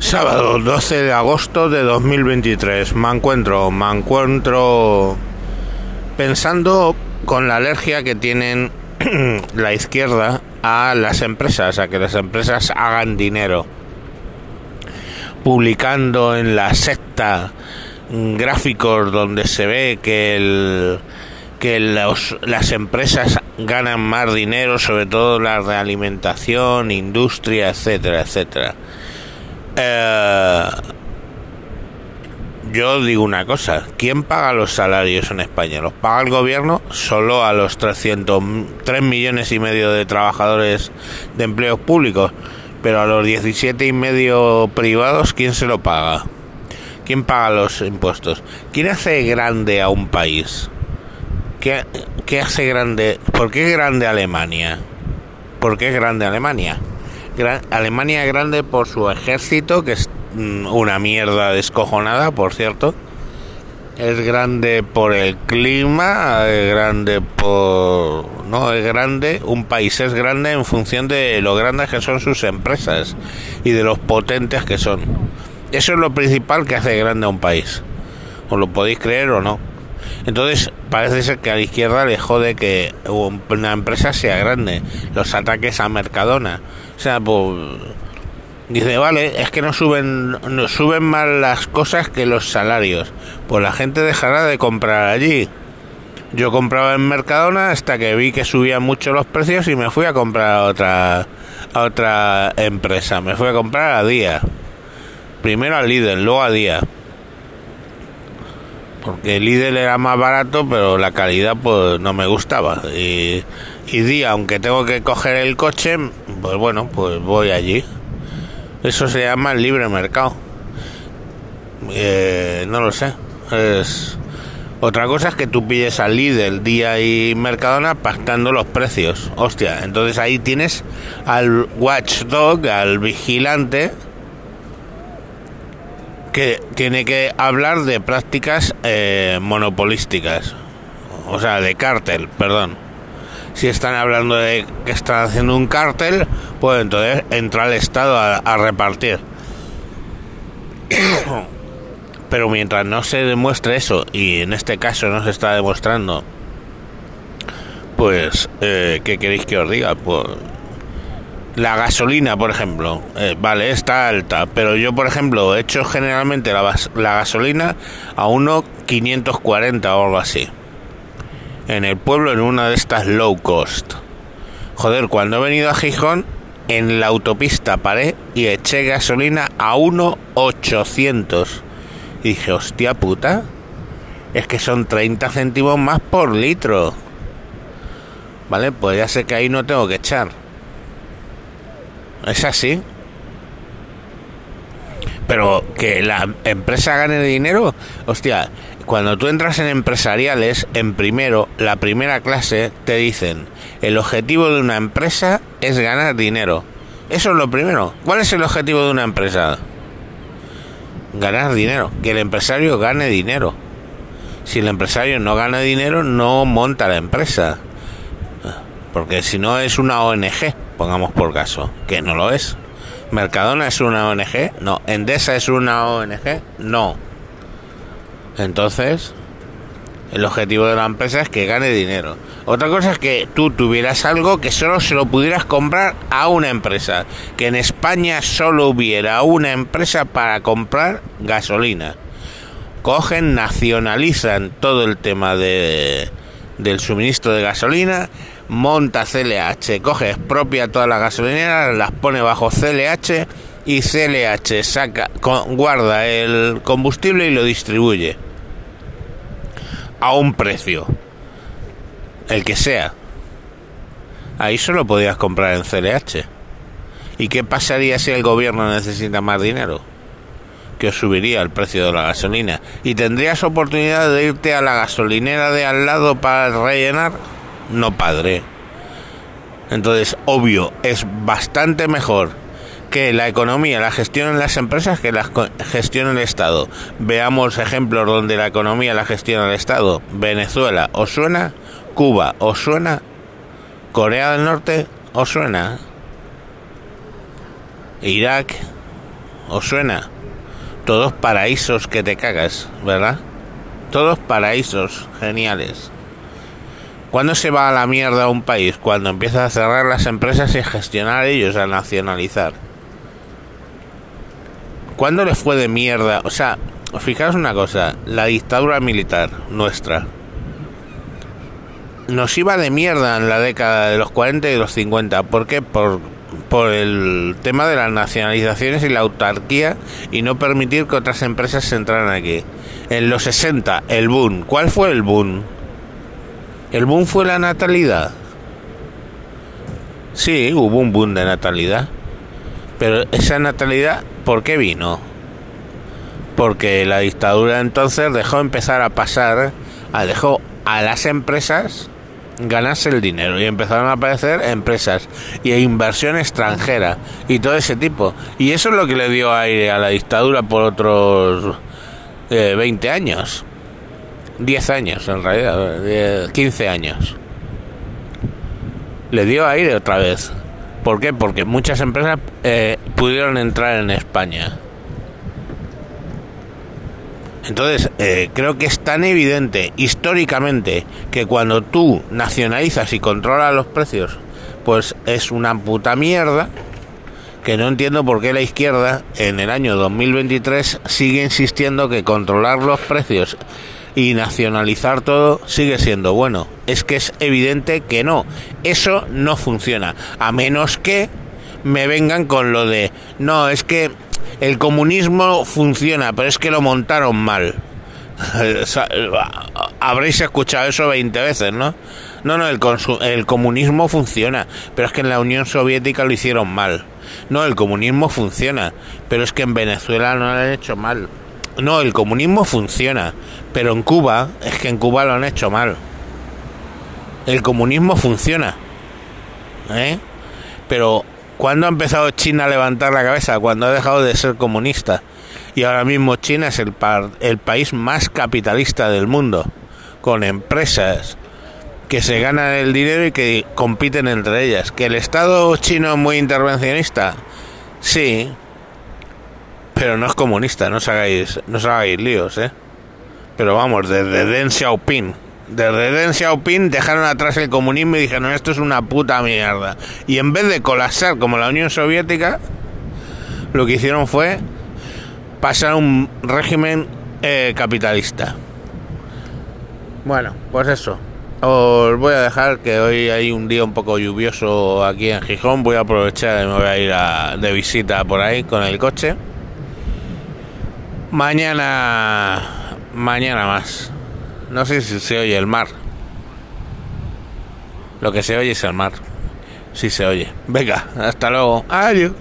Sábado 12 de agosto de 2023. Me encuentro, me encuentro pensando con la alergia que tienen la izquierda a las empresas, a que las empresas hagan dinero. Publicando en la secta gráficos donde se ve que el que las empresas ganan más dinero, sobre todo las de alimentación, industria, etcétera, etcétera. Eh, yo digo una cosa, ¿quién paga los salarios en España? ¿Los paga el gobierno? Solo a los 300, 3 millones y medio de trabajadores de empleos públicos, pero a los 17 y medio privados, ¿quién se lo paga? ¿Quién paga los impuestos? ¿Quién hace grande a un país? ¿Qué, qué hace grande? ¿Por qué grande Alemania? ¿Por qué es grande Alemania? Alemania grande por su ejército, que es mm, una mierda descojonada, por cierto. Es grande por el clima, es grande por... No, es grande, un país es grande en función de lo grandes que son sus empresas y de los potentes que son. Eso es lo principal que hace grande a un país. Os lo podéis creer o no. Entonces, parece ser que a la izquierda le jode que una empresa sea grande. Los ataques a Mercadona. O sea, pues. Dice, vale, es que no suben, no suben más las cosas que los salarios. Pues la gente dejará de comprar allí. Yo compraba en Mercadona hasta que vi que subían mucho los precios y me fui a comprar a otra, a otra empresa. Me fui a comprar a Día. Primero a Lidl, luego a Día porque el Lidl era más barato, pero la calidad pues no me gustaba. Y, día, aunque tengo que coger el coche, pues bueno, pues voy allí. Eso se llama libre mercado. Eh, no lo sé. Es otra cosa es que tú pides al Lidl, Día y Mercadona pactando los precios. Hostia, entonces ahí tienes al watchdog, al vigilante que tiene que hablar de prácticas eh, monopolísticas, o sea, de cártel, perdón. Si están hablando de que están haciendo un cártel, pues entonces entra el Estado a, repartir. Pero mientras no se demuestre eso, y en este caso no se está demostrando, pues, eh, ¿qué queréis que os diga? Pues la gasolina, por ejemplo, eh, vale, está alta, pero yo, por ejemplo, he hecho generalmente la, gasolina a 1.540 o algo así. En el pueblo, en una de estas low cost. Joder, cuando he venido a Gijón, en la autopista paré y eché gasolina a 1.800. Y dije, hostia puta, es que son 30 céntimos más por litro. Vale, pues ya sé que ahí no tengo que echar. Es así. Pero que la empresa gane dinero, hostia, cuando tú entras en empresariales, en primero, la primera clase, te dicen, el objetivo de una empresa es ganar dinero. Eso es lo primero. ¿Cuál es el objetivo de una empresa? Ganar dinero, que el empresario gane dinero. Si el empresario no gana dinero, no monta la empresa. Porque si no es una ONG pongamos por caso, que no lo es. Mercadona es una ONG, no. Endesa es una ONG, no. Entonces, el objetivo de la empresa es que gane dinero. Otra cosa es que tú tuvieras algo que solo se lo pudieras comprar a una empresa. Que en España solo hubiera una empresa para comprar gasolina. Cogen, nacionalizan todo el tema de, del suministro de gasolina monta CLH, coge, expropia todas las gasolineras, las pone bajo CLH y CLH saca, guarda el combustible y lo distribuye a un precio, el que sea. Ahí solo podías comprar en CLH. ¿Y qué pasaría si el gobierno necesita más dinero? Que subiría el precio de la gasolina. ¿Y tendrías oportunidad de irte a la gasolinera de al lado para rellenar? No padre. Entonces, obvio, es bastante mejor que la economía la gestionen las empresas que la gestione el Estado. Veamos ejemplos donde la economía la gestiona el Estado. Venezuela, ¿os suena? Cuba, ¿os suena? Corea del Norte, ¿os suena? Irak, ¿Os suena? Todos paraísos que te cagas, ¿verdad? Todos paraísos geniales. ¿Cuándo se va a la mierda un país? Cuando empieza a cerrar las empresas y a gestionar ellos, a nacionalizar. ¿Cuándo les fue de mierda? O sea, fijaos una cosa, la dictadura militar nuestra nos iba de mierda en la década de los 40 y los 50. ¿Por qué? Por, por el tema de las nacionalizaciones y la autarquía y no permitir que otras empresas entraran aquí. En los 60, el boom. ¿Cuál fue el boom? ¿El boom fue la natalidad? Sí, hubo un boom de natalidad. Pero esa natalidad, ¿por qué vino? Porque la dictadura entonces dejó empezar a pasar, a dejó a las empresas ganarse el dinero y empezaron a aparecer empresas y inversión extranjera y todo ese tipo. Y eso es lo que le dio aire a la dictadura por otros 20 eh, años. 10 años en realidad, 15 años. Le dio aire otra vez. ¿Por qué? Porque muchas empresas eh, pudieron entrar en España. Entonces, eh, creo que es tan evidente históricamente que cuando tú nacionalizas y controlas los precios, pues es una puta mierda que no entiendo por qué la izquierda en el año 2023 sigue insistiendo que controlar los precios y nacionalizar todo sigue siendo bueno. Es que es evidente que no. Eso no funciona. A menos que me vengan con lo de, no, es que el comunismo funciona, pero es que lo montaron mal. Habréis escuchado eso 20 veces, ¿no? No, no, el, el comunismo funciona, pero es que en la Unión Soviética lo hicieron mal. No, el comunismo funciona, pero es que en Venezuela no lo han hecho mal. No, el comunismo funciona, pero en Cuba es que en Cuba lo han hecho mal. El comunismo funciona. ¿Eh? Pero ¿Cuándo ha empezado China a levantar la cabeza? Cuando ha dejado de ser comunista. Y ahora mismo China es el, el país más capitalista del mundo, con empresas que se ganan el dinero y que compiten entre ellas. ¿Que el Estado chino es muy intervencionista? Sí, pero no es comunista, no os hagáis, no os hagáis líos, ¿eh? Pero vamos, desde Deng Xiaoping desde Deng Xiaoping dejaron atrás el comunismo y dijeron esto es una puta mierda. Y en vez de colapsar como la Unión Soviética, lo que hicieron fue pasar a un régimen eh, capitalista. Bueno, pues eso. Os voy a dejar que hoy hay un día un poco lluvioso aquí en Gijón. Voy a aprovechar y me voy a ir de visita por ahí con el coche. Mañana, mañana más. No sé si se oye el mar. Lo que se oye es el mar. Sí se oye. Venga, hasta luego. Adiós.